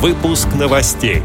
Выпуск новостей.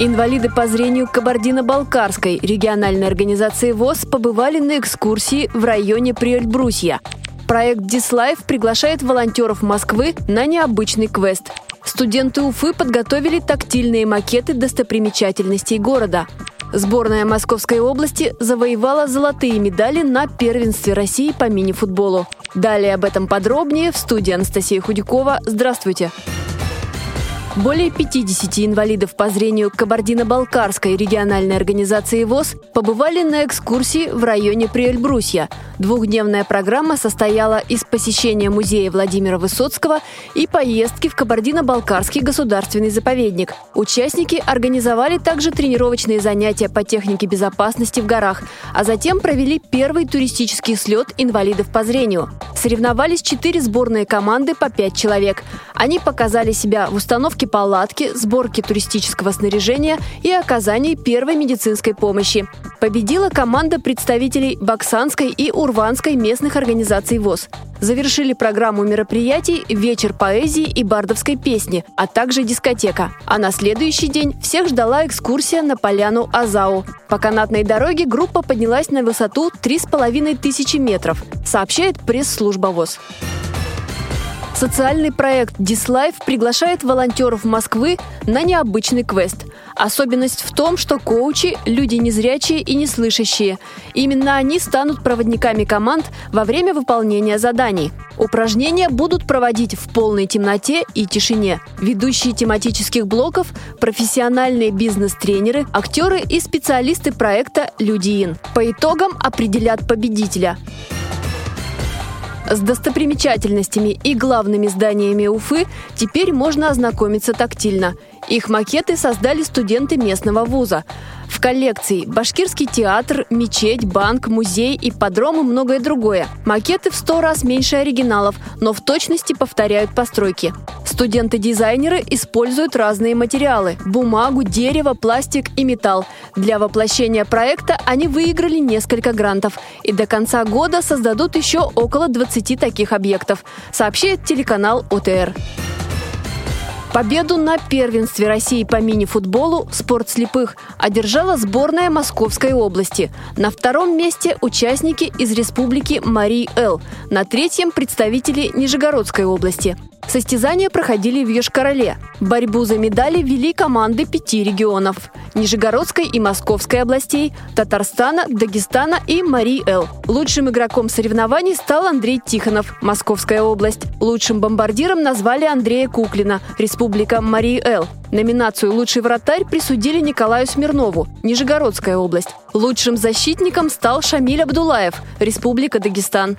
Инвалиды по зрению Кабардино-Балкарской региональной организации ВОЗ побывали на экскурсии в районе Приэльбрусья. Проект «Дислайф» приглашает волонтеров Москвы на необычный квест. Студенты Уфы подготовили тактильные макеты достопримечательностей города. Сборная Московской области завоевала золотые медали на первенстве России по мини-футболу. Далее об этом подробнее в студии Анастасия Худякова. Здравствуйте! Более 50 инвалидов по зрению Кабардино-Балкарской региональной организации ВОЗ побывали на экскурсии в районе Приэльбрусья. Двухдневная программа состояла из посещения музея Владимира Высоцкого и поездки в Кабардино-Балкарский государственный заповедник. Участники организовали также тренировочные занятия по технике безопасности в горах, а затем провели первый туристический слет инвалидов по зрению. Соревновались четыре сборные команды по пять человек. Они показали себя в установке палатки, сборке туристического снаряжения и оказании первой медицинской помощи. Победила команда представителей Баксанской и Урванской местных организаций ВОЗ. Завершили программу мероприятий «Вечер поэзии и бардовской песни», а также дискотека. А на следующий день всех ждала экскурсия на поляну Азау. По канатной дороге группа поднялась на высоту 3,5 тысячи метров, сообщает пресс-служба ВОЗ. Социальный проект «Дислайф» приглашает волонтеров Москвы на необычный квест. Особенность в том, что коучи – люди незрячие и неслышащие. Именно они станут проводниками команд во время выполнения заданий. Упражнения будут проводить в полной темноте и тишине. Ведущие тематических блоков – профессиональные бизнес-тренеры, актеры и специалисты проекта «Люди Ин». По итогам определят победителя. С достопримечательностями и главными зданиями Уфы теперь можно ознакомиться тактильно. Их макеты создали студенты местного вуза. В коллекции башкирский театр, мечеть, банк, музей, ипподром и многое другое. Макеты в сто раз меньше оригиналов, но в точности повторяют постройки. Студенты-дизайнеры используют разные материалы – бумагу, дерево, пластик и металл. Для воплощения проекта они выиграли несколько грантов и до конца года создадут еще около 20 таких объектов, сообщает телеканал ОТР. Победу на первенстве России по мини-футболу «Спорт слепых» одержала сборная Московской области. На втором месте участники из республики Марий Эл. На третьем – представители Нижегородской области. Состязания проходили в Йошкар-Оле. Борьбу за медали вели команды пяти регионов – Нижегородской и Московской областей, Татарстана, Дагестана и Марий-Эл. Лучшим игроком соревнований стал Андрей Тихонов, Московская область. Лучшим бомбардиром назвали Андрея Куклина, Республика Марий-Эл. Номинацию «Лучший вратарь» присудили Николаю Смирнову, Нижегородская область. Лучшим защитником стал Шамиль Абдулаев, Республика Дагестан.